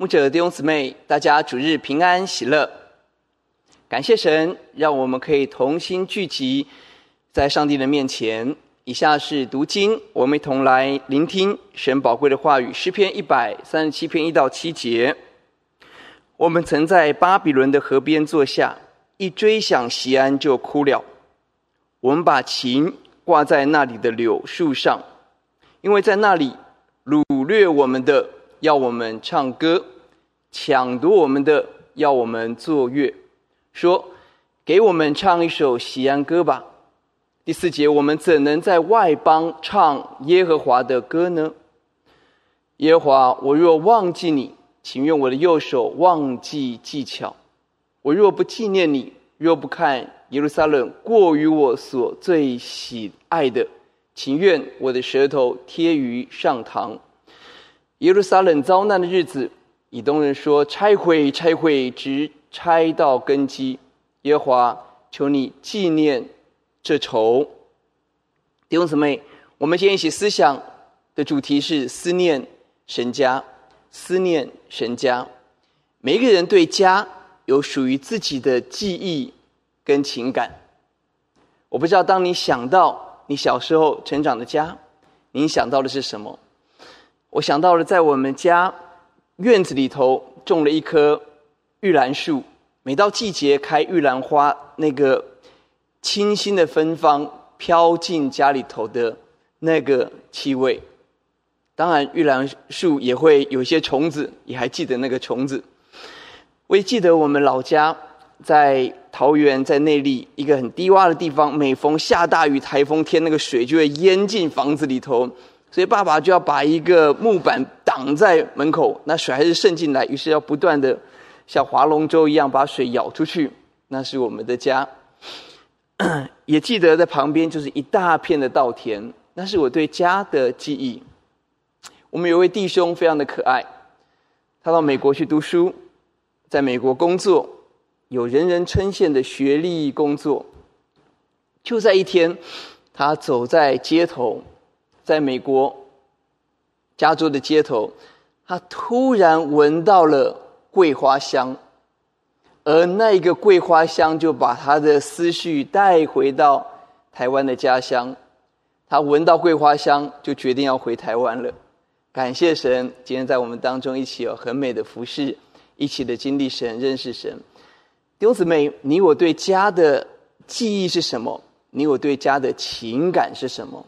牧者弟兄姊妹，大家主日平安喜乐。感谢神，让我们可以同心聚集在上帝的面前。以下是读经，我们一同来聆听神宝贵的话语。诗篇一百三十七篇一到七节。我们曾在巴比伦的河边坐下，一追想锡安就哭了。我们把琴挂在那里的柳树上，因为在那里掳掠我们的。要我们唱歌，抢夺我们的，要我们作乐，说：“给我们唱一首喜安歌吧。”第四节，我们怎能在外邦唱耶和华的歌呢？耶和华，我若忘记你，请愿我的右手忘记技巧；我若不纪念你，若不看耶路撒冷过于我所最喜爱的，请愿我的舌头贴于上膛。耶路撒冷遭难的日子，以东人说：“拆毁，拆毁，直拆到根基。”耶和华，求你纪念这仇。弟兄姊妹，我们今天一起思想的主题是思念神家，思念神家。每一个人对家有属于自己的记忆跟情感。我不知道，当你想到你小时候成长的家，你想到的是什么？我想到了，在我们家院子里头种了一棵玉兰树。每到季节开玉兰花，那个清新的芬芳飘进家里头的那个气味。当然，玉兰树也会有一些虫子，也还记得那个虫子。我也记得我们老家在桃园，在内里一个很低洼的地方，每逢下大雨、台风天，那个水就会淹进房子里头。所以爸爸就要把一个木板挡在门口，那水还是渗进来，于是要不断的像划龙舟一样把水舀出去。那是我们的家。也记得在旁边就是一大片的稻田，那是我对家的记忆。我们有位弟兄非常的可爱，他到美国去读书，在美国工作，有人人称羡的学历工作。就在一天，他走在街头。在美国加州的街头，他突然闻到了桂花香，而那一个桂花香就把他的思绪带回到台湾的家乡。他闻到桂花香，就决定要回台湾了。感谢神，今天在我们当中一起有很美的服饰，一起的经历神、认识神。弟兄姊妹，你我对家的记忆是什么？你我对家的情感是什么？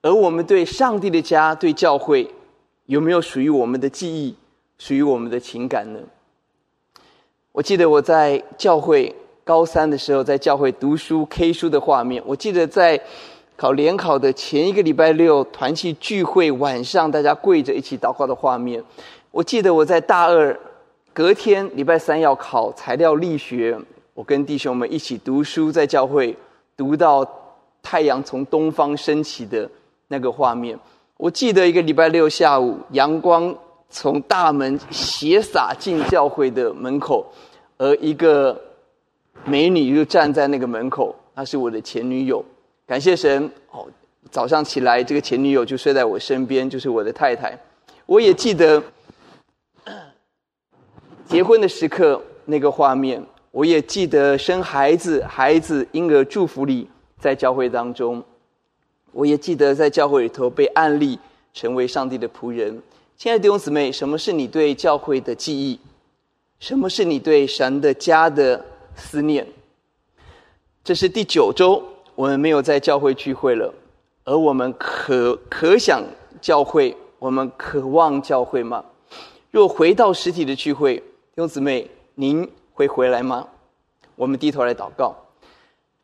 而我们对上帝的家、对教会，有没有属于我们的记忆、属于我们的情感呢？我记得我在教会高三的时候，在教会读书 K 书的画面。我记得在考联考的前一个礼拜六，团契聚会晚上，大家跪着一起祷告的画面。我记得我在大二隔天礼拜三要考材料力学，我跟弟兄们一起读书，在教会读到太阳从东方升起的。那个画面，我记得一个礼拜六下午，阳光从大门斜洒进教会的门口，而一个美女就站在那个门口，她是我的前女友。感谢神，哦，早上起来，这个前女友就睡在我身边，就是我的太太。我也记得结婚的时刻那个画面，我也记得生孩子，孩子婴儿祝福礼在教会当中。我也记得在教会里头被案例成为上帝的仆人。亲爱的弟兄姊妹，什么是你对教会的记忆？什么是你对神的家的思念？这是第九周，我们没有在教会聚会了，而我们可可想教会，我们渴望教会吗？若回到实体的聚会，弟兄姊妹，您会回来吗？我们低头来祷告，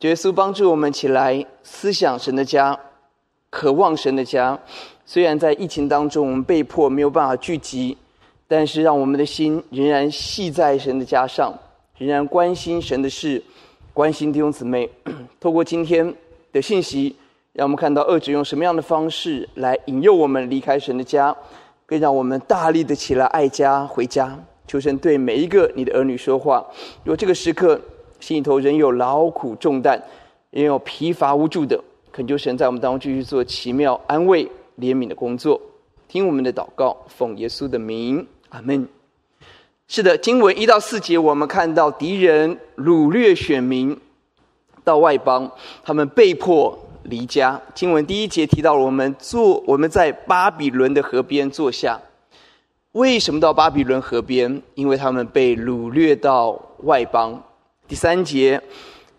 耶稣帮助我们起来思想神的家。渴望神的家，虽然在疫情当中我们被迫没有办法聚集，但是让我们的心仍然系在神的家上，仍然关心神的事，关心弟兄姊妹。透过今天的信息，让我们看到恶者用什么样的方式来引诱我们离开神的家，更让我们大力的起来爱家回家。求神对每一个你的儿女说话。如果这个时刻心里头仍有劳苦重担，仍有疲乏无助的。恳求神在我们当中继续做奇妙安慰、怜悯的工作，听我们的祷告，奉耶稣的名，阿门。是的，经文一到四节，我们看到敌人掳掠选民到外邦，他们被迫离家。经文第一节提到了我们坐，我们在巴比伦的河边坐下。为什么到巴比伦河边？因为他们被掳掠到外邦。第三节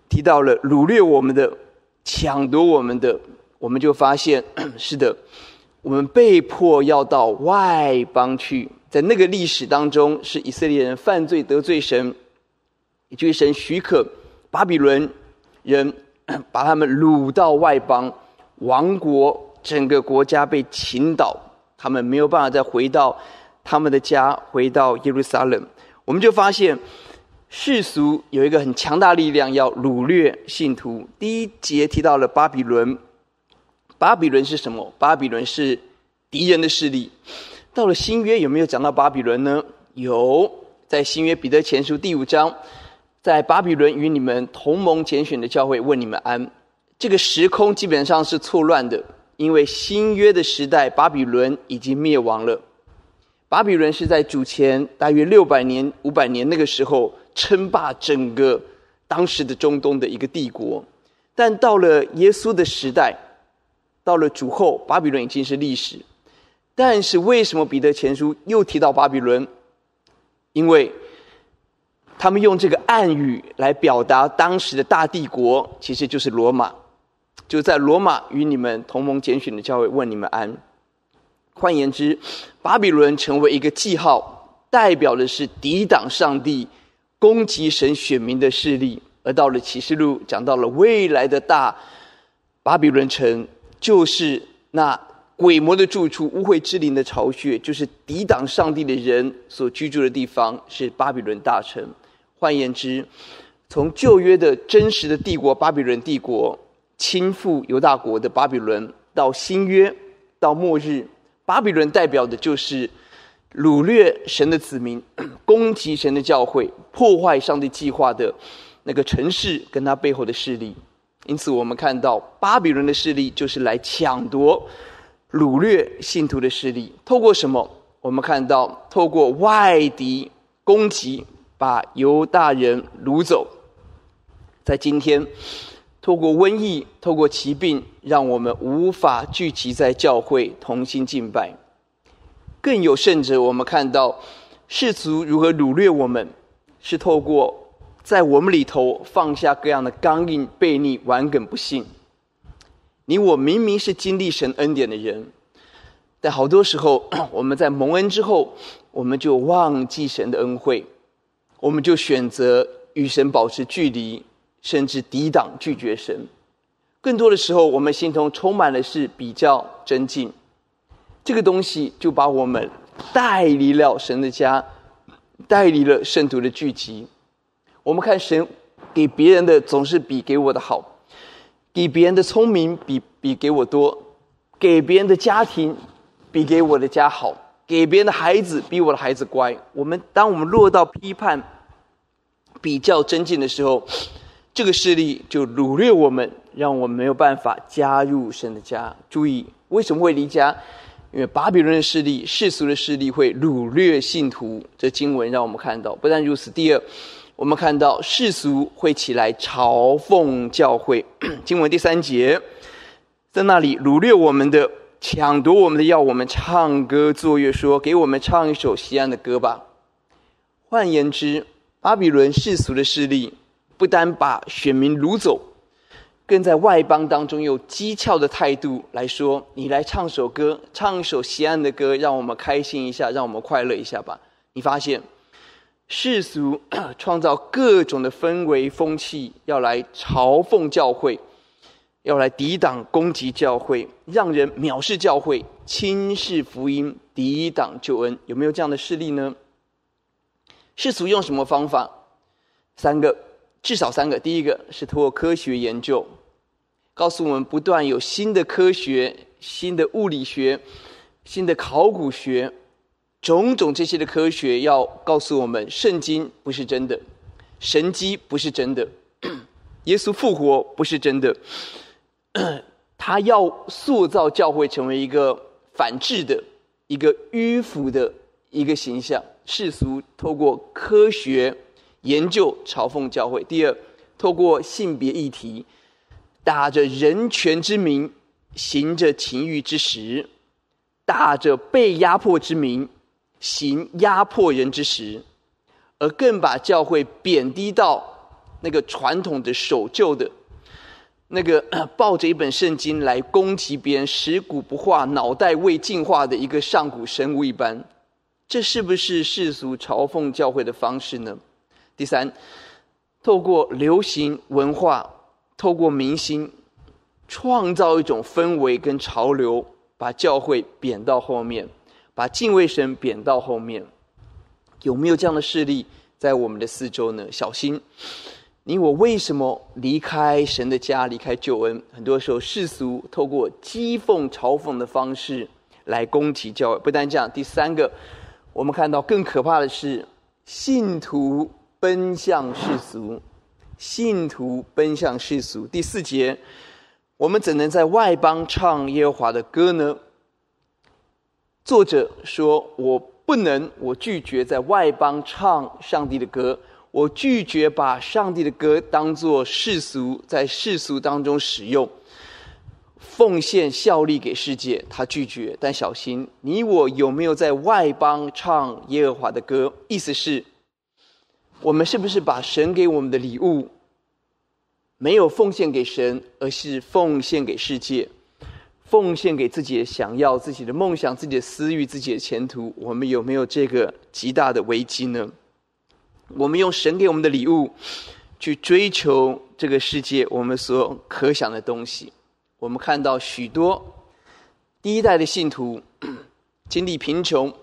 提到了掳掠我们的、抢夺我们的，我们就发现，是的，我们被迫要到外邦去。在那个历史当中，是以色列人犯罪得罪神，以至于神许可巴比伦人 把他们掳到外邦王国，整个国家被倾倒，他们没有办法再回到他们的家，回到耶路撒冷。我们就发现世俗有一个很强大力量要掳掠信徒。第一节提到了巴比伦，巴比伦是什么？巴比伦是敌人的势力。到了新约有没有讲到巴比伦呢？有，在新约彼得前书第五章，在巴比伦与你们同盟拣选的教会问你们安。这个时空基本上是错乱的，因为新约的时代巴比伦已经灭亡了。巴比伦是在主前大约六百年、五百年那个时候称霸整个当时的中东的一个帝国，但到了耶稣的时代，到了主后，巴比伦已经是历史。但是为什么彼得前书又提到巴比伦？因为他们用这个暗语来表达当时的大帝国，其实就是罗马。就在罗马与你们同盟拣选的教会问你们安。换言之，巴比伦成为一个记号，代表的是抵挡上帝、攻击神选民的势力。而到了启示录，讲到了未来的大巴比伦城，就是那。鬼魔的住处，污秽之灵的巢穴，就是抵挡上帝的人所居住的地方，是巴比伦大城。换言之，从旧约的真实的帝国巴比伦帝国倾覆犹大国的巴比伦，到新约到末日，巴比伦代表的就是掳掠神的子民、攻击神的教会、破坏上帝计划的那个城市跟他背后的势力。因此，我们看到巴比伦的势力就是来抢夺。掳掠信徒的势力，透过什么？我们看到，透过外敌攻击，把犹大人掳走。在今天，透过瘟疫，透过疾病，让我们无法聚集在教会同心敬拜。更有甚者，我们看到世俗如何掳掠我们，是透过在我们里头放下各样的刚硬、悖逆、顽梗、不信。你我明明是经历神恩典的人，但好多时候 我们在蒙恩之后，我们就忘记神的恩惠，我们就选择与神保持距离，甚至抵挡拒绝神。更多的时候，我们心中充满的是比较争竞，这个东西就把我们带离了神的家，带离了圣徒的聚集。我们看神给别人的总是比给我的好。给别人的聪明比比给我多，给别人的家庭比给我的家好，给别人的孩子比我的孩子乖。我们当我们落到批判、比较、争竞的时候，这个势力就掳掠我们，让我们没有办法加入神的家。注意，为什么会离家？因为巴比伦的势力、世俗的势力会掳掠信徒。这经文让我们看到，不但如此，第二。我们看到世俗会起来嘲讽教会，经文第三节，在那里掳掠我们的、抢夺我们的，要我们唱歌作乐，说：“给我们唱一首西安的歌吧。”换言之，巴比伦世俗的势力不单把选民掳走，更在外邦当中用讥诮的态度来说：“你来唱首歌，唱一首西安的歌，让我们开心一下，让我们快乐一下吧。”你发现？世俗 创造各种的氛围风气，要来嘲讽教会，要来抵挡攻击教会，让人藐视教会，轻视福音，抵挡救恩。有没有这样的事例呢？世俗用什么方法？三个，至少三个。第一个是通过科学研究，告诉我们不断有新的科学、新的物理学、新的考古学。种种这些的科学要告诉我们，圣经不是真的，神迹不是真的，耶稣复活不是真的。他要塑造教会成为一个反智的、一个迂腐的一个形象，世俗透过科学研究嘲讽教会；第二，透过性别议题，打着人权之名，行着情欲之实，打着被压迫之名，行压迫人之实，而更把教会贬低到那个传统的守旧的。那个 抱着一本圣经来攻击别人，食古不化、脑袋未进化的一个上古生物一般，这是不是世俗嘲讽教会的方式呢？第三，透过流行文化，透过明星，创造一种氛围跟潮流，把教会贬到后面，把敬畏神贬到后面，有没有这样的势力在我们的四周呢？小心。你我为什么离开神的家，离开救恩？很多时候世俗透过讥讽、嘲讽的方式来攻击教会。不但这样，第三个，我们看到更可怕的是，信徒奔向世俗，信徒奔向世俗。第四节，我们怎能在外邦唱耶和华的歌呢？作者说：“我不能，我拒绝在外邦唱上帝的歌。”我拒绝把上帝的歌当作世俗，在世俗当中使用，奉献效力给世界。他拒绝，但小心，你我有没有在外邦唱耶和华的歌？意思是，我们是不是把神给我们的礼物，没有奉献给神，而是奉献给世界，奉献给自己的想要、自己的梦想、自己的私欲、自己的前途？我们有没有这个极大的危机呢？我们用神给我们的礼物，去追求这个世界我们所可想的东西。我们看到许多第一代的信徒 经历贫穷、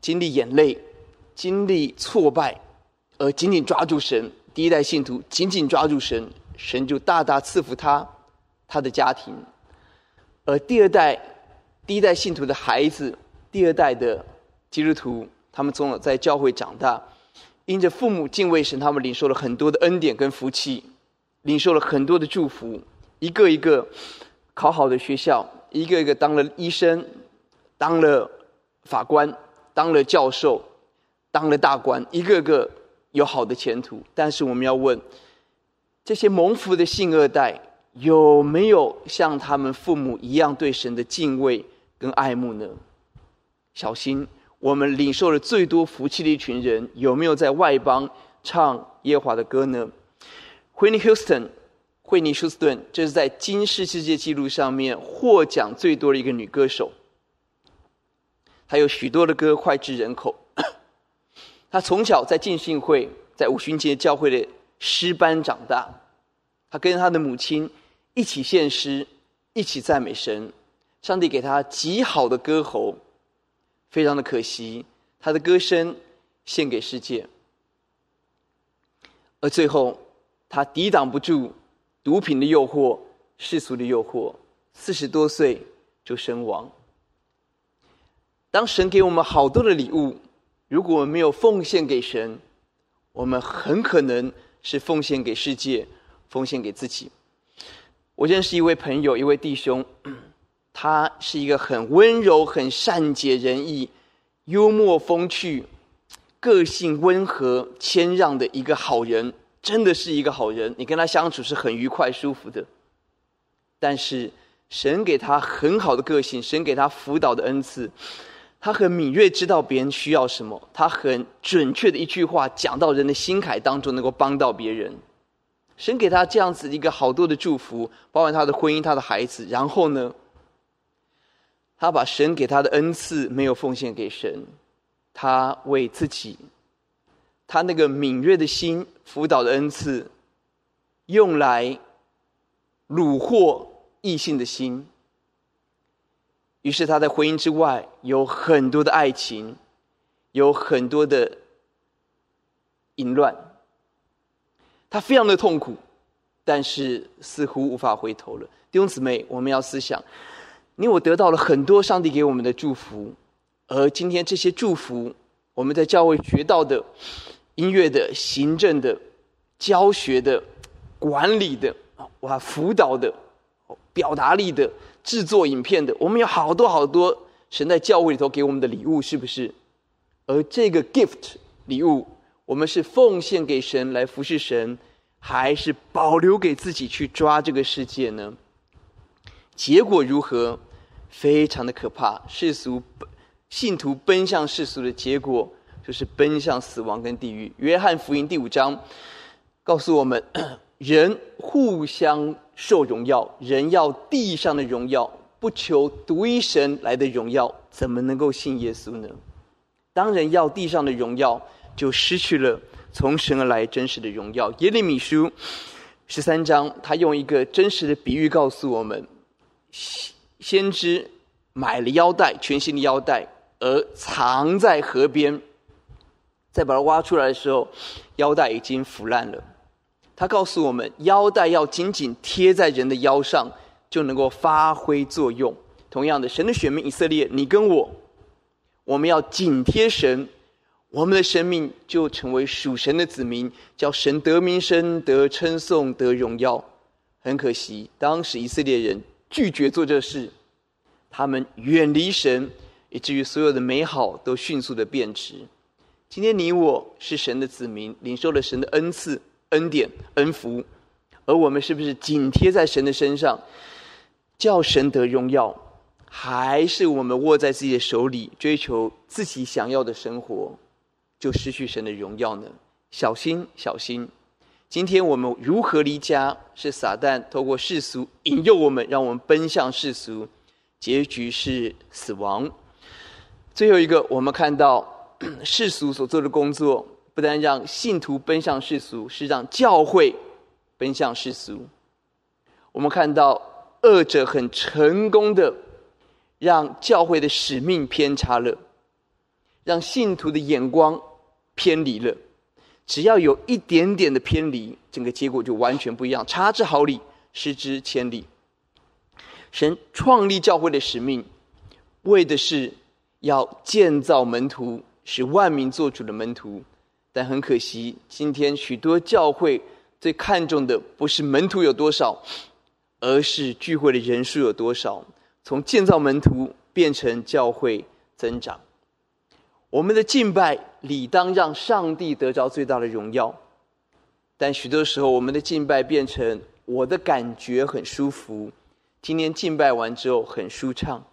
经历眼泪、经历挫败，而紧紧抓住神。第一代信徒紧紧抓住神，神就大大赐福他、他的家庭。而第二代、第一代信徒的孩子、第二代的基督徒，他们从小在教会长大。因着父母敬畏神，他们领受了很多的恩典跟福气，领受了很多的祝福，一个一个考好的学校，一个一个当了医生，当了法官，当了教授，当了大官，一个个有好的前途。但是我们要问，这些蒙福的信二代有没有像他们父母一样对神的敬畏跟爱慕呢？小心。我们领受了最多福气的一群人，有没有在外邦唱耶华的歌呢？惠妮休斯顿，惠尼休斯顿，这是在金氏世界纪录上面获奖最多的一个女歌手。她有许多的歌脍炙人口。他从小在浸信会，在五旬节教会的诗班长大。他跟他的母亲一起献诗，一起赞美神。上帝给他极好的歌喉。非常的可惜，他的歌声献给世界，而最后他抵挡不住毒品的诱惑、世俗的诱惑，四十多岁就身亡。当神给我们好多的礼物，如果我们没有奉献给神，我们很可能是奉献给世界，奉献给自己。我认识一位朋友，一位弟兄。他是一个很温柔、很善解人意、幽默风趣、个性温和、谦让的一个好人，真的是一个好人。你跟他相处是很愉快、舒服的。但是神给他很好的个性，神给他辅导的恩赐，他很敏锐，知道别人需要什么，他很准确的一句话讲到人的心坎当中，能够帮到别人。神给他这样子一个好多的祝福，包括他的婚姻、他的孩子，然后呢？他把神给他的恩赐没有奉献给神，他为自己，他那个敏锐的心辅导的恩赐，用来虏获异性的心。于是他在婚姻之外有很多的爱情，有很多的淫乱。他非常的痛苦，但是似乎无法回头了。弟兄姊妹，我们要思想。你我得到了很多上帝给我们的祝福，而今天这些祝福，我们在教会学到的音乐的、行政的、教学的、管理的、哇辅导的、表达力的、制作影片的，我们有好多好多神在教会里头给我们的礼物，是不是？而这个 gift 礼物，我们是奉献给神来服侍神，还是保留给自己去抓这个世界呢？结果如何？非常的可怕。世俗信徒奔向世俗的结果，就是奔向死亡跟地狱。约翰福音第五章告诉我们：人互相受荣耀，人要地上的荣耀，不求独一神来的荣耀，怎么能够信耶稣呢？当人要地上的荣耀，就失去了从神而来真实的荣耀。耶利米书十三章，他用一个真实的比喻告诉我们。先知买了腰带，全新的腰带，而藏在河边。再把它挖出来的时候，腰带已经腐烂了。他告诉我们，腰带要紧紧贴在人的腰上，就能够发挥作用。同样的，神的选民以色列，你跟我，我们要紧贴神，我们的生命就成为属神的子民，叫神得名声、得称颂、得荣耀。很可惜，当时以色列人。拒绝做这事，他们远离神，以至于所有的美好都迅速的变质。今天你我是神的子民，领受了神的恩赐、恩典、恩福，而我们是不是紧贴在神的身上，叫神得荣耀？还是我们握在自己的手里，追求自己想要的生活，就失去神的荣耀呢？小心，小心！今天我们如何离家？是撒旦透过世俗引诱我们，让我们奔向世俗，结局是死亡。最后一个，我们看到世俗所做的工作，不但让信徒奔向世俗，是让教会奔向世俗。我们看到恶者很成功的让教会的使命偏差了，让信徒的眼光偏离了。只要有一点点的偏离，整个结果就完全不一样。差之毫厘，失之千里。神创立教会的使命，为的是要建造门徒，使万民做主的门徒。但很可惜，今天许多教会最看重的不是门徒有多少，而是聚会的人数有多少。从建造门徒变成教会增长。我们的敬拜理当让上帝得着最大的荣耀，但许多时候我们的敬拜变成我的感觉很舒服，今天敬拜完之后很舒畅，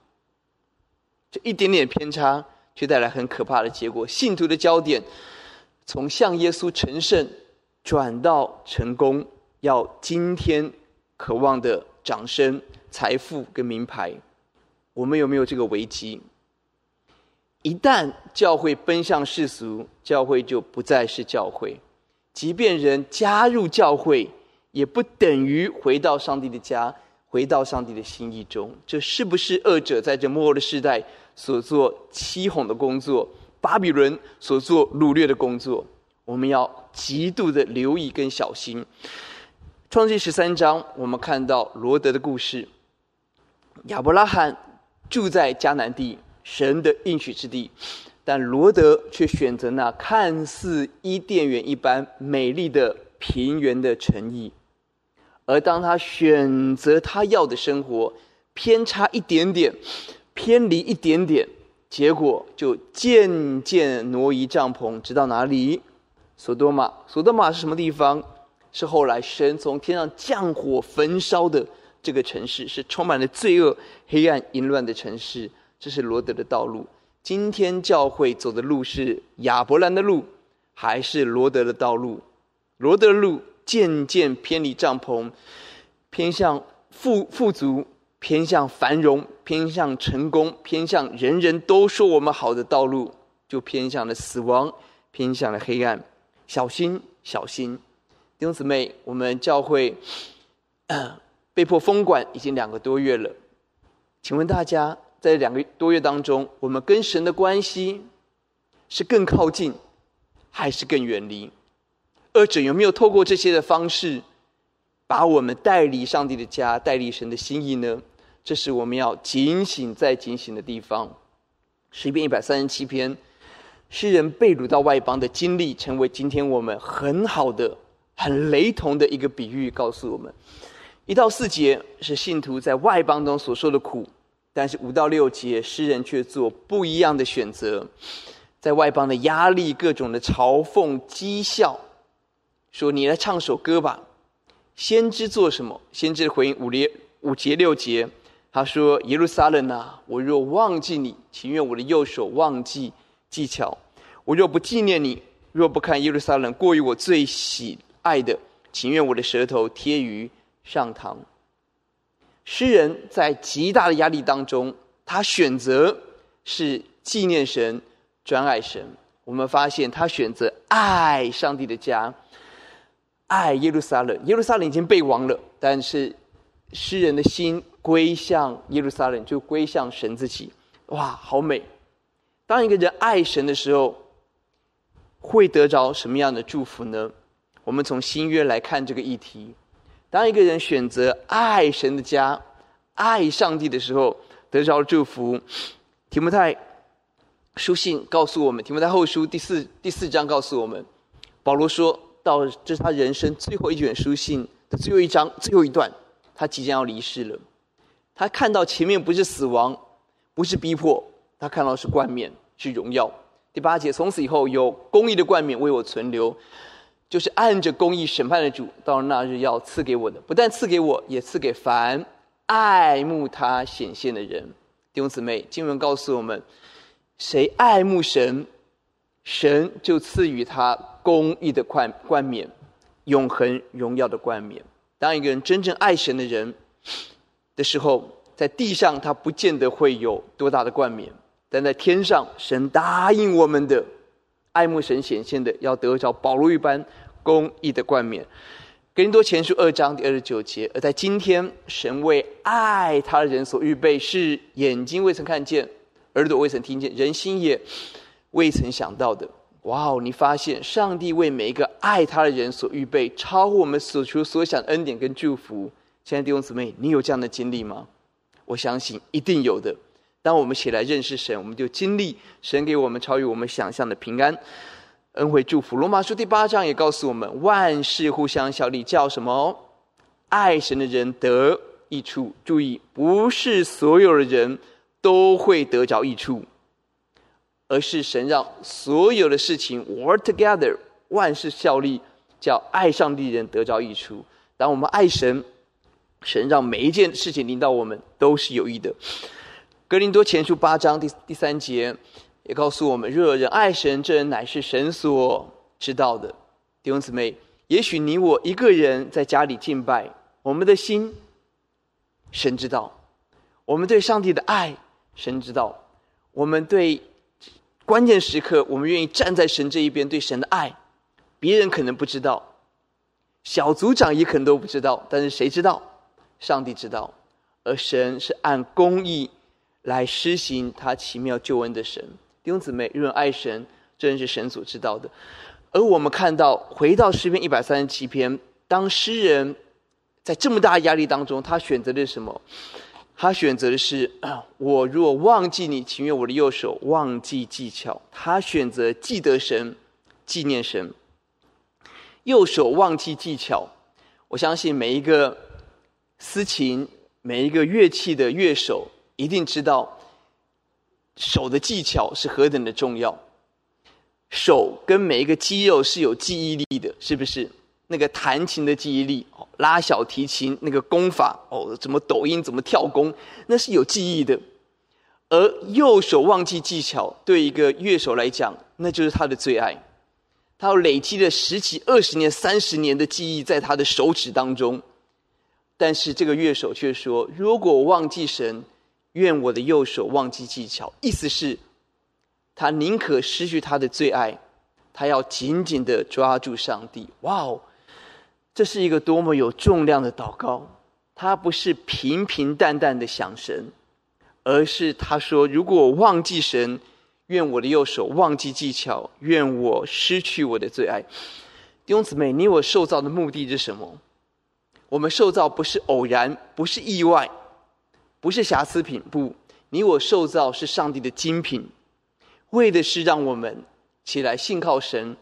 这一点点偏差却带来很可怕的结果。信徒的焦点从向耶稣成圣转到成功，要今天渴望的掌声、财富跟名牌，我们有没有这个危机？一旦教会奔向世俗，教会就不再是教会。即便人加入教会，也不等于回到上帝的家，回到上帝的心意中。这是不是恶者在这末后的世代所做欺哄的工作？巴比伦所做掳掠的工作？我们要极度的留意跟小心。创世十三章，我们看到罗德的故事。亚伯拉罕住在迦南地。神的应许之地，但罗德却选择那看似伊甸园一般美丽的平原的城邑。而当他选择他要的生活，偏差一点点，偏离一点点，结果就渐渐挪移帐篷，直到哪里？索多玛。索多玛是什么地方？是后来神从天上降火焚烧的这个城市，是充满了罪恶、黑暗、淫乱的城市。这是罗德的道路。今天教会走的路是亚伯兰的路，还是罗德的道路？罗德的路渐渐偏离帐篷，偏向富富足，偏向繁荣，偏向成功，偏向人人都说我们好的道路，就偏向了死亡，偏向了黑暗。小心，小心！弟兄姊妹，我们教会被迫封管已经两个多月了，请问大家？在两个多月当中，我们跟神的关系是更靠近，还是更远离？二者有没有透过这些的方式，把我们带离上帝的家，带离神的心意呢？这是我们要警醒再警醒的地方。诗篇一百三十七篇，诗人被掳到外邦的经历，成为今天我们很好的、很雷同的一个比喻，告诉我们：一到四节是信徒在外邦中所受的苦。但是五到六节，诗人却做不一样的选择。在外邦的压力、各种的嘲讽、讥笑，说：“你来唱首歌吧。”先知做什么？先知回应五列五节六节，他说：“耶路撒冷啊，我若忘记你，情愿我的右手忘记技巧；我若不纪念你，若不看耶路撒冷过于我最喜爱的，情愿我的舌头贴于上膛。”诗人在极大的压力当中，他选择是纪念神、专爱神。我们发现他选择爱上帝的家，爱耶路撒冷。耶路撒冷已经被亡了，但是诗人的心归向耶路撒冷，就归向神自己。哇，好美！当一个人爱神的时候，会得着什么样的祝福呢？我们从新约来看这个议题。当一个人选择爱神的家、爱上帝的时候，得着祝福。提摩太书信告诉我们，提摩太后书第四第四章告诉我们，保罗说到这是他人生最后一卷书信的最后一章最后一段，他即将要离世了。他看到前面不是死亡，不是逼迫，他看到是冠冕，是荣耀。第八节，从此以后有公义的冠冕为我存留。就是按着公义审判的主，到那日要赐给我的，不但赐给我，也赐给凡爱慕他显现的人。弟兄姊妹，经文告诉我们，谁爱慕神，神就赐予他公义的冠冠冕，永恒荣耀的冠冕。当一个人真正爱神的人的时候，在地上他不见得会有多大的冠冕，但在天上，神答应我们的。爱慕神显现的，要得着保罗一般公义的冠冕。哥林多前书二章第二十九节。而在今天，神为爱他的人所预备，是眼睛未曾看见，耳朵未曾听见，人心也未曾想到的。哇哦！你发现上帝为每一个爱他的人所预备，超乎我们所求所想的恩典跟祝福。亲爱的弟兄姊妹，你有这样的经历吗？我相信一定有的。当我们起来认识神，我们就经历神给我们超越我们想象的平安、恩惠、祝福。罗马书第八章也告诉我们，万事互相效力，叫什么？爱神的人得益处。注意，不是所有的人都会得着益处，而是神让所有的事情 work together，万事效力，叫爱上帝的人得着益处。当我们爱神，神让每一件事情临到我们都是有益的。格林多前书八章第第三节也告诉我们：若人爱神，这人乃是神所知道的。弟兄姊妹，也许你我一个人在家里敬拜，我们的心，神知道；我们对上帝的爱，神知道；我们对关键时刻，我们愿意站在神这一边，对神的爱，别人可能不知道，小组长也可能都不知道，但是谁知道？上帝知道，而神是按公义。来施行他奇妙救恩的神，弟兄姊妹，若爱神，真是神所知道的。而我们看到，回到诗篇一百三十七篇，当诗人在这么大压力当中，他选择的是什么？他选择的是：我若忘记你，情愿我的右手忘记技巧。他选择记得神，纪念神。右手忘记技巧，我相信每一个司琴、每一个乐器的乐手。一定知道手的技巧是何等的重要，手跟每一个肌肉是有记忆力的，是不是？那个弹琴的记忆力，哦拉小提琴那个功法，哦，怎么抖音，怎么跳弓，那是有记忆的。而右手忘记技巧，对一个乐手来讲，那就是他的最爱。他要累积了十几、二十年、三十年的记忆在他的手指当中。但是这个乐手却说：“如果我忘记神。”愿我的右手忘记技巧，意思是，他宁可失去他的最爱，他要紧紧的抓住上帝。哇哦，这是一个多么有重量的祷告！他不是平平淡淡的想神，而是他说：如果我忘记神，愿我的右手忘记技巧，愿我失去我的最爱。弟兄姊妹，你我受造的目的是什么？我们受造不是偶然，不是意外。不是瑕疵品，不，你我受造是上帝的精品，为的是让我们起来信靠神，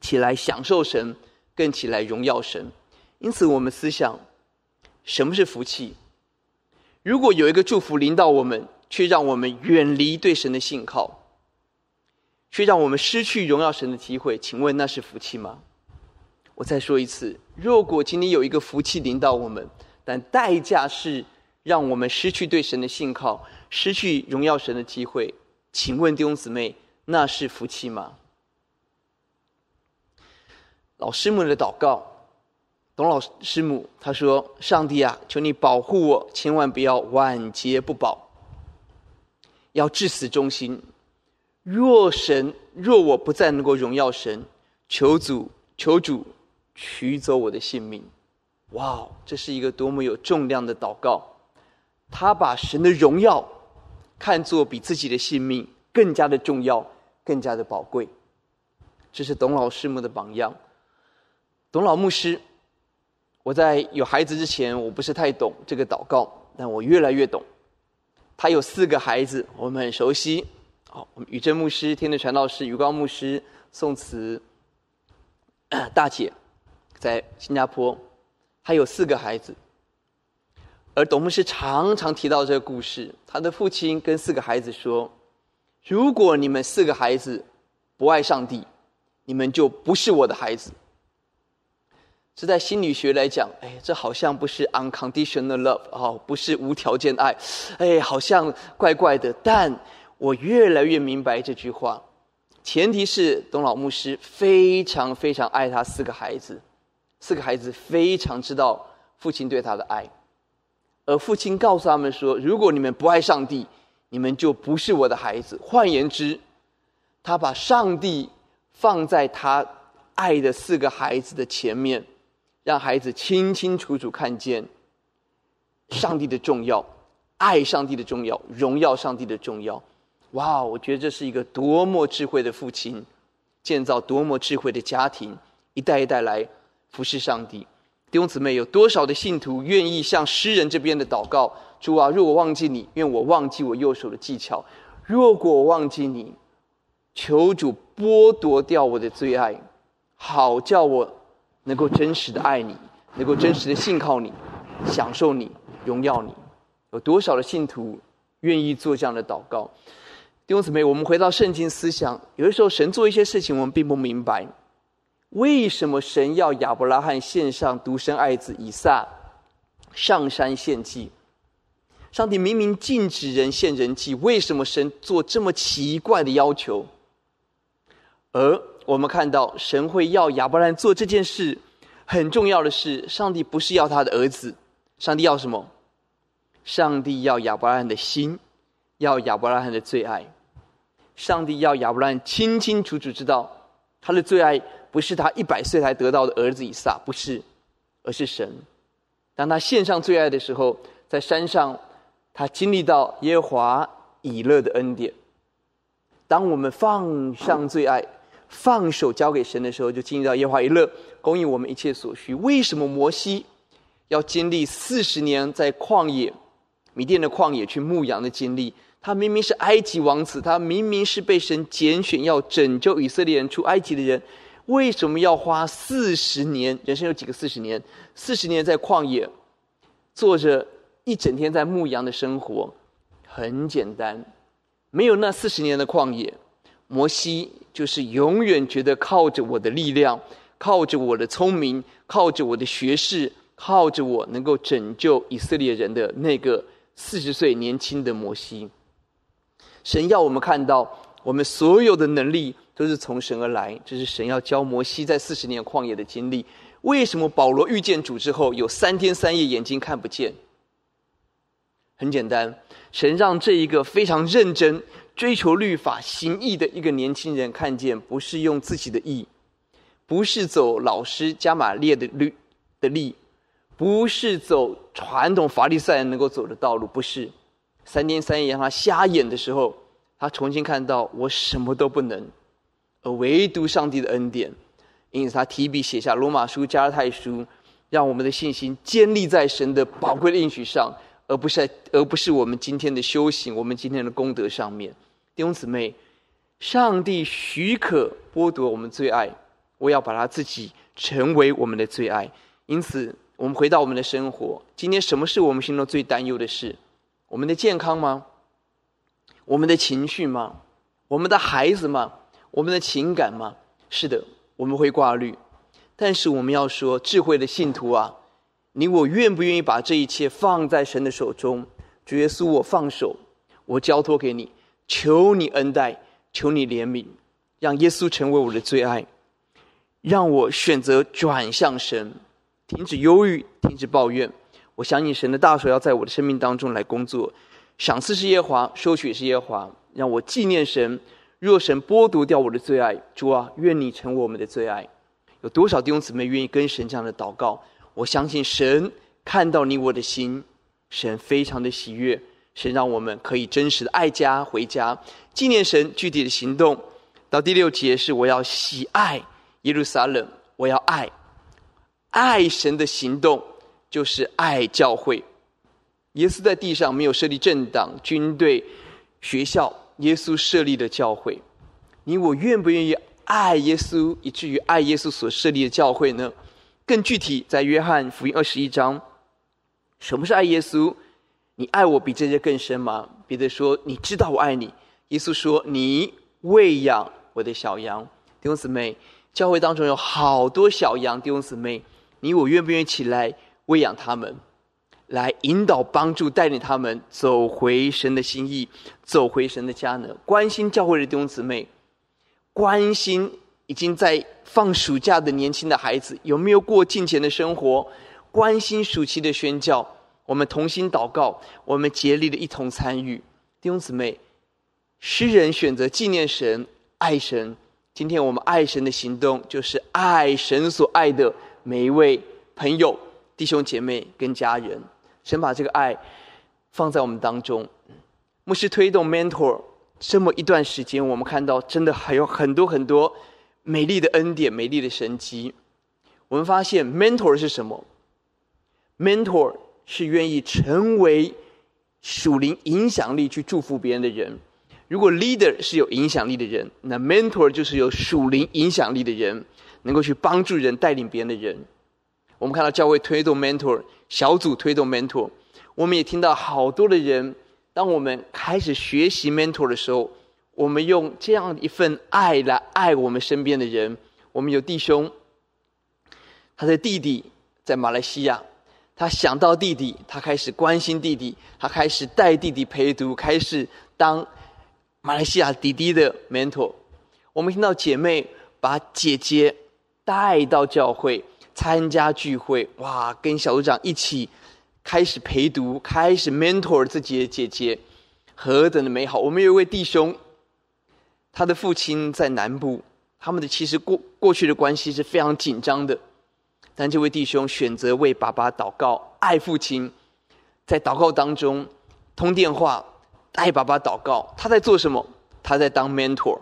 起来享受神，更起来荣耀神。因此，我们思想，什么是福气？如果有一个祝福临到我们，却让我们远离对神的信靠，却让我们失去荣耀神的机会，请问那是福气吗？我再说一次，如果今天有一个福气临到我们，但代价是让我们失去对神的信靠，失去荣耀神的机会，请问弟兄姊妹，那是福气吗？老师母的祷告，董老师母他说：“上帝啊，求你保护我，千万不要晚节不保，要至死忠心。若神若我不再能够荣耀神，求主求主。”取走我的性命，哇！这是一个多么有重量的祷告。他把神的荣耀看作比自己的性命更加的重要，更加的宝贵。这是董老师母的榜样。董老牧师，我在有孩子之前，我不是太懂这个祷告，但我越来越懂。他有四个孩子，我们很熟悉。好，我们宇正牧师、天的传道师、宇光牧师、宋慈大姐。在新加坡，他有四个孩子，而董牧师常常提到这个故事。他的父亲跟四个孩子说：“如果你们四个孩子不爱上帝，你们就不是我的孩子。”这在心理学来讲，哎，这好像不是 unconditional love 哦，不是无条件爱，哎，好像怪怪的。但我越来越明白这句话，前提是董老牧师非常非常爱他四个孩子。四个孩子非常知道父亲对他的爱，而父亲告诉他们说：“如果你们不爱上帝，你们就不是我的孩子。”换言之，他把上帝放在他爱的四个孩子的前面，让孩子清清楚楚看见上帝的重要、爱上帝的重要、荣耀上帝的重要。哇，我觉得这是一个多么智慧的父亲，建造多么智慧的家庭，一代一代来。服侍上帝，弟兄姊妹，有多少的信徒愿意向诗人这边的祷告？主啊，若我忘记你，愿我忘记我右手的技巧；若果我忘记你，求主剥夺掉我的最爱，好叫我能够真实的爱你，能够真实的信靠你，享受你，荣耀你。有多少的信徒愿意做这样的祷告？弟兄姊妹，我们回到圣经思想，有的时候神做一些事情，我们并不明白。为什么神要亚伯拉罕献上独生爱子以撒上山献祭？上帝明明禁止人献人祭，为什么神做这么奇怪的要求？而我们看到神会要亚伯拉罕做这件事，很重要的是，上帝不是要他的儿子，上帝要什么？上帝要亚伯拉罕的心，要亚伯拉罕的最爱。上帝要亚伯拉罕清清楚楚知道他的最爱。不是他一百岁才得到的儿子以撒，不是，而是神。当他献上最爱的时候，在山上，他经历到耶和华以勒的恩典。当我们放上最爱，放手交给神的时候，就经历到耶和华以勒供应我们一切所需。为什么摩西要经历四十年在旷野、米甸的旷野去牧羊的经历？他明明是埃及王子，他明明是被神拣选要拯救以色列人出埃及的人。为什么要花四十年？人生有几个四十年？四十年在旷野，做着一整天在牧羊的生活，很简单。没有那四十年的旷野，摩西就是永远觉得靠着我的力量，靠着我的聪明，靠着我的学识，靠着我能够拯救以色列人的那个四十岁年轻的摩西。神要我们看到，我们所有的能力。都是从神而来，这是神要教摩西在四十年旷野的经历。为什么保罗遇见主之后有三天三夜眼睛看不见？很简单，神让这一个非常认真追求律法行义的一个年轻人看见，不是用自己的义，不是走老师加玛列的律的力，不是走传统法利赛人能够走的道路，不是。三天三夜让他瞎眼的时候，他重新看到我什么都不能。而唯独上帝的恩典，因此他提笔写下罗马书、加拉太书，让我们的信心坚立在神的宝贵的应许上，而不是而不是我们今天的修行、我们今天的功德上面。弟兄姊妹，上帝许可剥夺我们最爱，我要把他自己成为我们的最爱。因此，我们回到我们的生活，今天什么是我们心中最担忧的事？我们的健康吗？我们的情绪吗？我们的孩子吗？我们的情感吗？是的，我们会挂虑。但是我们要说，智慧的信徒啊，你我愿不愿意把这一切放在神的手中？主耶稣，我放手，我交托给你，求你恩待，求你怜悯，让耶稣成为我的最爱，让我选择转向神，停止忧郁，停止抱怨。我相信神的大手要在我的生命当中来工作，赏赐是耶华，收取也是耶华，让我纪念神。若神剥夺掉我的最爱，主啊，愿你成为我们的最爱。有多少弟兄姊妹愿意跟神这样的祷告？我相信神看到你我的心。神非常的喜悦，神让我们可以真实的爱家回家，纪念神具体的行动。到第六节是我要喜爱耶路撒冷，我要爱，爱神的行动就是爱教会。耶稣在地上没有设立政党、军队、学校，耶稣设立的教会。你我愿不愿意爱耶稣，以至于爱耶稣所设立的教会呢？更具体，在约翰福音二十一章。什么是爱耶稣？你爱我比这些更深吗？彼得说：“你知道我爱你。”耶稣说：“你喂养我的小羊。”弟兄姊妹，教会当中有好多小羊，弟兄姊妹，你我愿不愿意起来喂养他们，来引导、帮助、带领他们走回神的心意，走回神的家呢？关心教会的弟兄姊妹，关心已经在放暑假的年轻的孩子有没有过敬虔的生活？关心暑期的宣教，我们同心祷告，我们竭力的一同参与。弟兄姊妹，诗人选择纪念神、爱神。今天我们爱神的行动，就是爱神所爱的每一位朋友、弟兄姐妹跟家人。神把这个爱放在我们当中。牧师推动 mentor 这么一段时间，我们看到真的还有很多很多美丽的恩典、美丽的神迹。我们发现 mentor 是什么？mentor 是愿意成为属灵影响力去祝福别人的人。如果 leader 是有影响力的人，那 mentor 就是有属灵影响力的人，能够去帮助人、带领别人的人。我们看到教会推动 mentor，小组推动 mentor，我们也听到好多的人，当我们开始学习 mentor 的时候，我们用这样一份爱来爱我们身边的人。我们有弟兄，他的弟弟在马来西亚。他想到弟弟，他开始关心弟弟，他开始带弟弟陪读，开始当马来西亚弟弟的 mentor。我们听到姐妹把姐姐带到教会参加聚会，哇，跟小组长一起开始陪读，开始 mentor 自己的姐姐，何等的美好！我们有一位弟兄，他的父亲在南部，他们的其实过过去的关系是非常紧张的。但这位弟兄选择为爸爸祷告，爱父亲，在祷告当中通电话，爱爸爸祷告。他在做什么？他在当 mentor，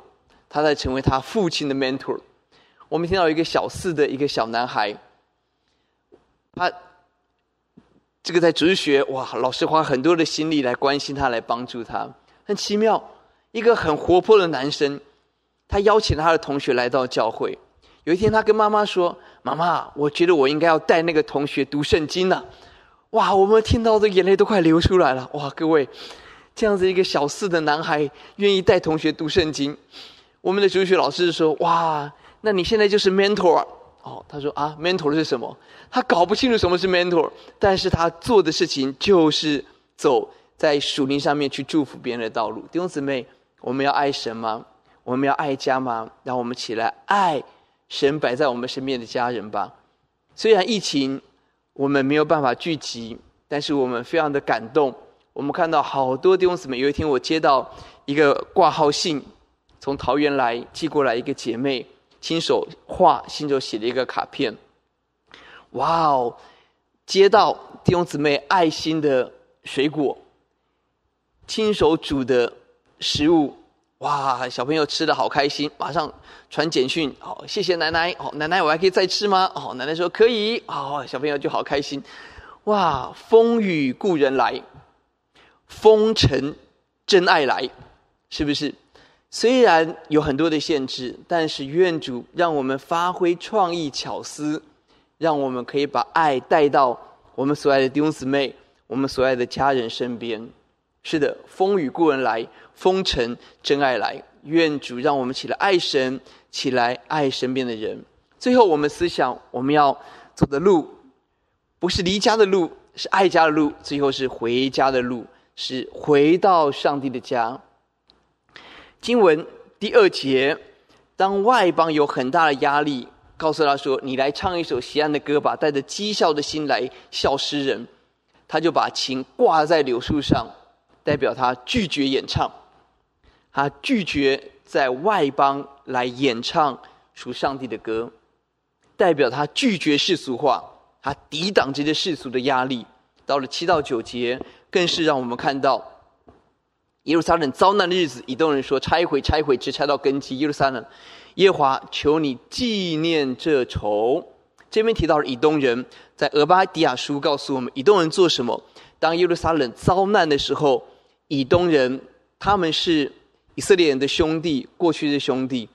他在成为他父亲的 mentor。我们听到一个小四的一个小男孩，他这个在哲学哇，老师花很多的心力来关心他，来帮助他。很奇妙，一个很活泼的男生，他邀请他的同学来到教会。有一天，他跟妈妈说：“妈妈，我觉得我应该要带那个同学读圣经了。”哇，我们听到的眼泪都快流出来了。哇，各位，这样子一个小四的男孩愿意带同学读圣经，我们的主学老师说：“哇，那你现在就是 mentor 哦。”他说：“啊，mentor 是什么？”他搞不清楚什么是 mentor，但是他做的事情就是走在属灵上面去祝福别人的道路。弟兄姊妹，我们要爱神吗？我们要爱家吗？让我们起来爱。神摆在我们身边的家人吧。虽然疫情我们没有办法聚集，但是我们非常的感动。我们看到好多弟兄姊妹。有一天我接到一个挂号信，从桃园来寄过来一个姐妹亲手画、亲手写的一个卡片。哇哦！接到弟兄姊妹爱心的水果，亲手煮的食物。哇，小朋友吃的好开心，马上传简讯，好，谢谢奶奶，哦，奶奶我还可以再吃吗？哦，奶奶说可以，哦，小朋友就好开心。哇，风雨故人来，风尘真爱来，是不是？虽然有很多的限制，但是愿主让我们发挥创意巧思，让我们可以把爱带到我们所爱的弟兄姊妹，我们所爱的家人身边。是的，风雨故人来，风尘真爱来。愿主让我们起来爱神，起来爱身边的人。最后，我们思想我们要走的路，不是离家的路，是爱家的路。最后是回家的路，是回到上帝的家。经文第二节，当外邦有很大的压力，告诉他说：“你来唱一首锡安的歌吧，带着讥笑的心来笑诗人。”他就把琴挂在柳树上，代表他拒绝演唱。他拒绝在外邦来演唱属上帝的歌，代表他拒绝世俗化，他抵挡这些世俗的压力。到了七到九节，更是让我们看到耶路撒冷遭难的日子。以东人说：“拆毁，拆毁，直拆到根基。”耶路撒冷，耶华求你纪念这仇。这边提到了以东人，在俄巴底亚书告诉我们，以东人做什么？当耶路撒冷遭难的时候，以东人他们是。以色列人的兄弟，过去的兄弟，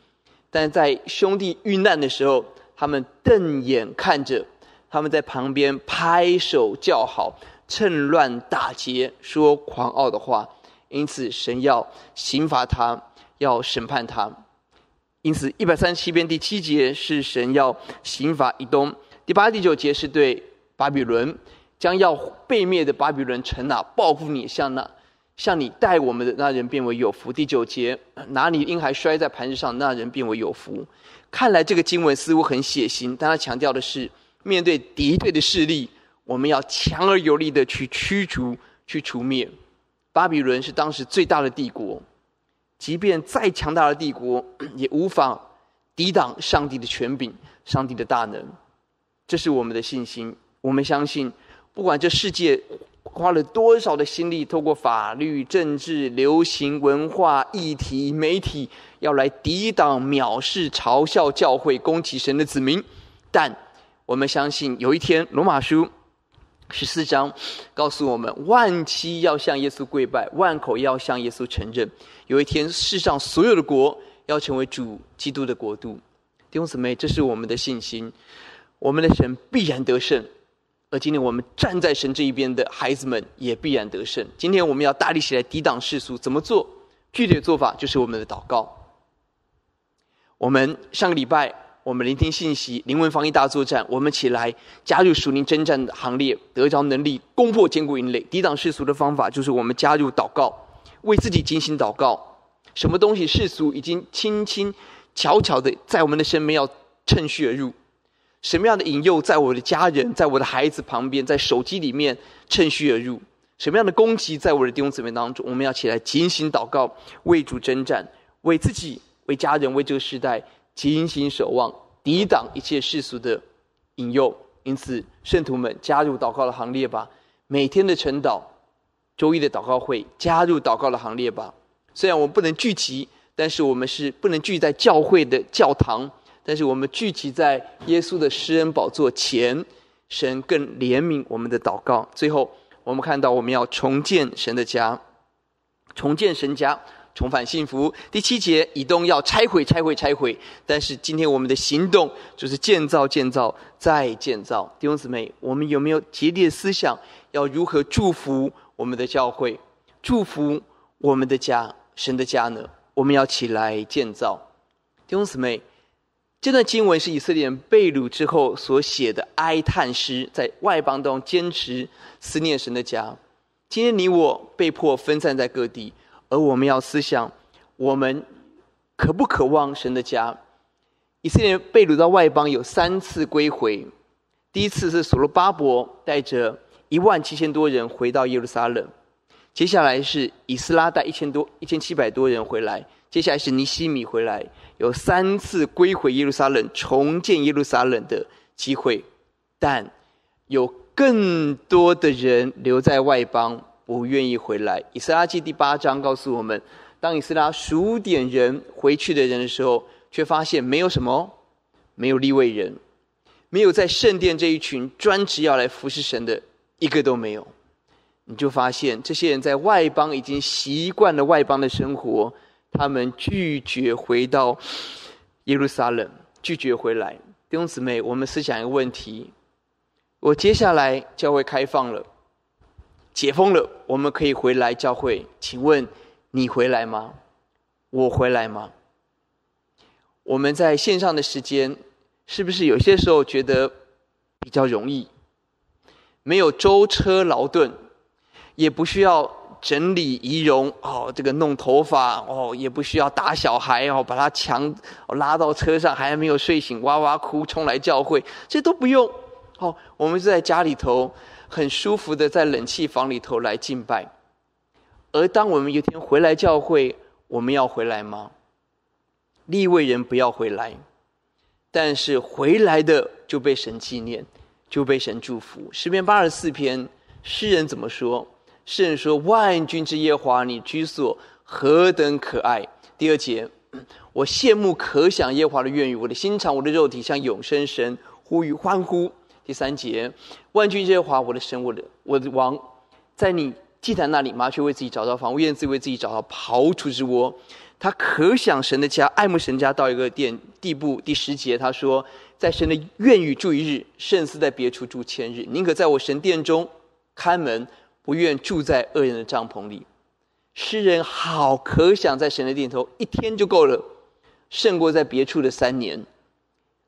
但在兄弟遇难的时候，他们瞪眼看着，他们在旁边拍手叫好，趁乱打劫，说狂傲的话。因此，神要刑罚他，要审判他。因此，一百三十七篇第七节是神要刑罚以东，第八、第九节是对巴比伦将要被灭的巴比伦城哪报复你，像那。向你带我们的那人变为有福。第九节，拿你婴孩摔在磐石上，那人变为有福。看来这个经文似乎很血腥，但他强调的是，面对敌对的势力，我们要强而有力的去驱逐、去除灭。巴比伦是当时最大的帝国，即便再强大的帝国，也无法抵挡上帝的权柄、上帝的大能。这是我们的信心。我们相信，不管这世界。花了多少的心力，透过法律、政治、流行文化、议题、媒体，要来抵挡、藐视、嘲笑教会、攻击神的子民。但我们相信，有一天，罗马书十四章告诉我们：万膝要向耶稣跪拜，万口要向耶稣承认。有一天，世上所有的国要成为主基督的国度。弟兄姊妹，这是我们的信心，我们的神必然得胜。而今天我们站在神这一边的孩子们也必然得胜。今天我们要大力起来抵挡世俗，怎么做？具体的做法就是我们的祷告。我们上个礼拜我们聆听信息，灵文防疫大作战，我们起来加入属灵征战的行列，得着能力，攻破坚固营垒，抵挡世俗的方法就是我们加入祷告，为自己精心祷告。什么东西世俗已经轻轻悄悄的在我们的身边要趁虚而入？什么样的引诱在我的家人、在我的孩子旁边、在手机里面趁虚而入？什么样的攻击在我的弟兄姊妹当中？我们要起来精心祷告，为主征战，为自己、为家人、为这个时代精心守望，抵挡一切世俗的引诱。因此，圣徒们加入祷告的行列吧！每天的晨祷、周一的祷告会，加入祷告的行列吧！虽然我们不能聚集，但是我们是不能聚在教会的教堂。但是我们聚集在耶稣的施恩宝座前，神更怜悯我们的祷告。最后，我们看到我们要重建神的家，重建神家，重返幸福。第七节，以东要拆毁、拆毁、拆毁。但是今天我们的行动就是建造、建造、再建造。弟兄姊妹，我们有没有竭力的思想，要如何祝福我们的教会，祝福我们的家，神的家呢？我们要起来建造。弟兄姊妹。这段经文是以色列人被掳之后所写的哀叹诗，在外邦中坚持思念神的家。今天你我被迫分散在各地，而我们要思想：我们渴不渴望神的家？以色列被掳到外邦有三次归回，第一次是所罗巴伯带着一万七千多人回到耶路撒冷，接下来是以斯拉带一千多一千七百多人回来，接下来是尼西米回来。有三次归回耶路撒冷、重建耶路撒冷的机会，但有更多的人留在外邦，不愿意回来。以斯拉记第八章告诉我们，当以斯拉数点人回去的人的时候，却发现没有什么，没有利未人，没有在圣殿这一群专职要来服侍神的一个都没有。你就发现这些人在外邦已经习惯了外邦的生活。他们拒绝回到耶路撒冷，拒绝回来。弟兄姊妹，我们思想一个问题：我接下来教会开放了，解封了，我们可以回来教会。请问你回来吗？我回来吗？我们在线上的时间，是不是有些时候觉得比较容易？没有舟车劳顿，也不需要整理仪容哦，这个弄头发哦，也不需要打小孩哦，把他强拉到车上，还没有睡醒，哇哇哭，冲来教会，这都不用哦。我们是在家里头很舒服的，在冷气房里头来敬拜。而当我们有一天回来教会，我们要回来吗？利未人不要回来，但是回来的就被神纪念。就被神祝福。诗篇八十四篇，诗人怎么说？诗人说：“万军之耶华，你居所何等可爱！”第二节，我羡慕可想耶华的愿语，我的心肠，我的肉体向永生神呼吁欢呼。第三节，万军之耶和华，我的神，我的我的王，在你祭坛那里，麻雀为自己找到房屋，燕子为自己找到刨除之窝。他可想神的家，爱慕神家到一个点地步。第十节，他说。在神的院宇住一日，胜似在别处住千日。宁可在我神殿中看门，不愿住在恶人的帐篷里。诗人好可想在神的殿头一天就够了，胜过在别处的三年。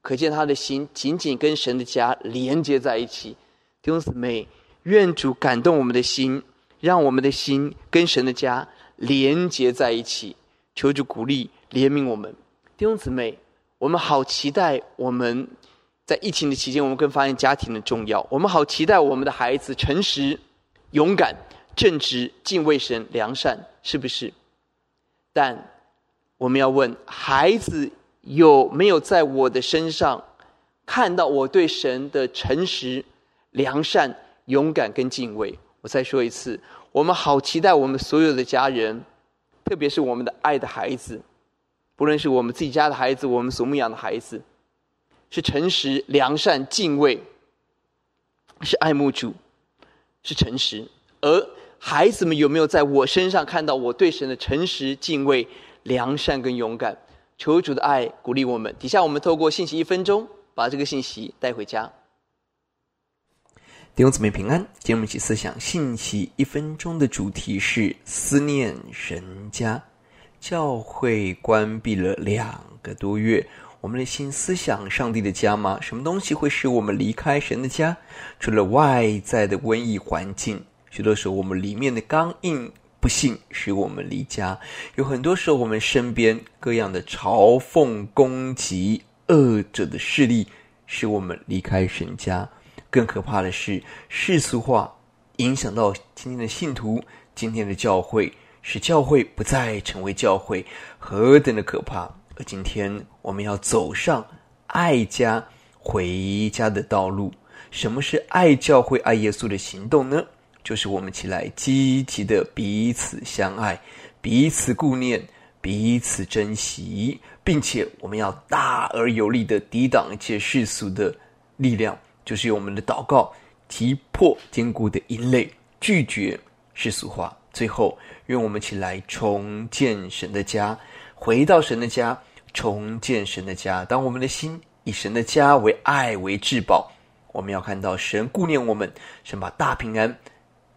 可见他的心紧紧跟神的家连接在一起。弟兄姊妹，愿主感动我们的心，让我们的心跟神的家连接在一起。求主鼓励怜悯我们，弟兄姊妹。我们好期待我们在疫情的期间，我们更发现家庭的重要。我们好期待我们的孩子诚实、勇敢、正直、敬畏神、良善，是不是？但我们要问：孩子有没有在我的身上看到我对神的诚实、良善、勇敢跟敬畏？我再说一次，我们好期待我们所有的家人，特别是我们的爱的孩子。不论是我们自己家的孩子，我们所牧养的孩子，是诚实、良善、敬畏，是爱慕主，是诚实。而孩子们有没有在我身上看到我对神的诚实、敬畏、良善跟勇敢？求主的爱鼓励我们。底下我们透过信息一分钟，把这个信息带回家。弟兄姊妹平安，今天我们一起思想信息一分钟的主题是思念神家。教会关闭了两个多月，我们的心思想上帝的家吗？什么东西会使我们离开神的家？除了外在的瘟疫环境，许多时候我们里面的刚硬不幸使我们离家。有很多时候，我们身边各样的嘲讽、攻击、恶者的势力，使我们离开神家。更可怕的是，世俗化影响到今天的信徒，今天的教会。使教会不再成为教会，何等的可怕！而今天我们要走上爱家回家的道路。什么是爱教会、爱耶稣的行动呢？就是我们起来积极的彼此相爱、彼此顾念、彼此珍惜，并且我们要大而有力的抵挡一切世俗的力量，就是用我们的祷告击破坚固的营垒，拒绝世俗化。最后，愿我们起来重建神的家，回到神的家，重建神的家。当我们的心以神的家为爱为至宝，我们要看到神顾念我们，神把大平安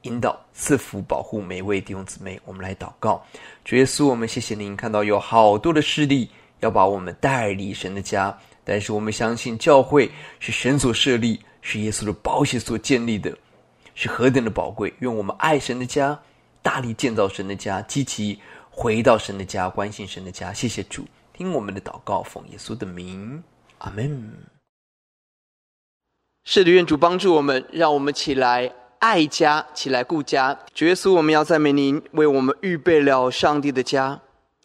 引导、赐福、保护每一位弟兄姊妹。我们来祷告，主耶稣，我们谢谢您，看到有好多的势力要把我们带离神的家，但是我们相信教会是神所设立，是耶稣的宝血所建立的，是何等的宝贵。愿我们爱神的家。大力建造神的家，积极回到神的家，关心神的家。谢谢主，听我们的祷告，奉耶稣的名，阿门。是的，愿主帮助我们，让我们起来爱家，起来顾家。主耶稣，我们要赞美您，为我们预备了上帝的家。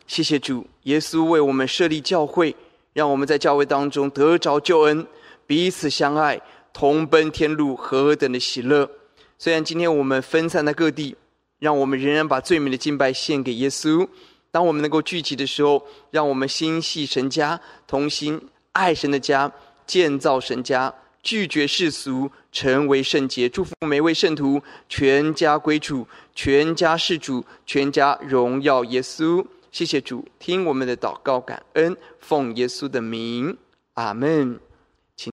谢谢主，耶稣为我们设立教会，让我们在教会当中得着救恩，彼此相爱，同奔天路，何等的喜乐！虽然今天我们分散在各地。让我们仍然把最美的敬拜献给耶稣。当我们能够聚集的时候，让我们心系神家，同心爱神的家，建造神家，拒绝世俗，成为圣洁。祝福每位圣徒，全家归主，全家是主，全家荣耀耶稣。谢谢主，听我们的祷告，感恩，奉耶稣的名，阿门。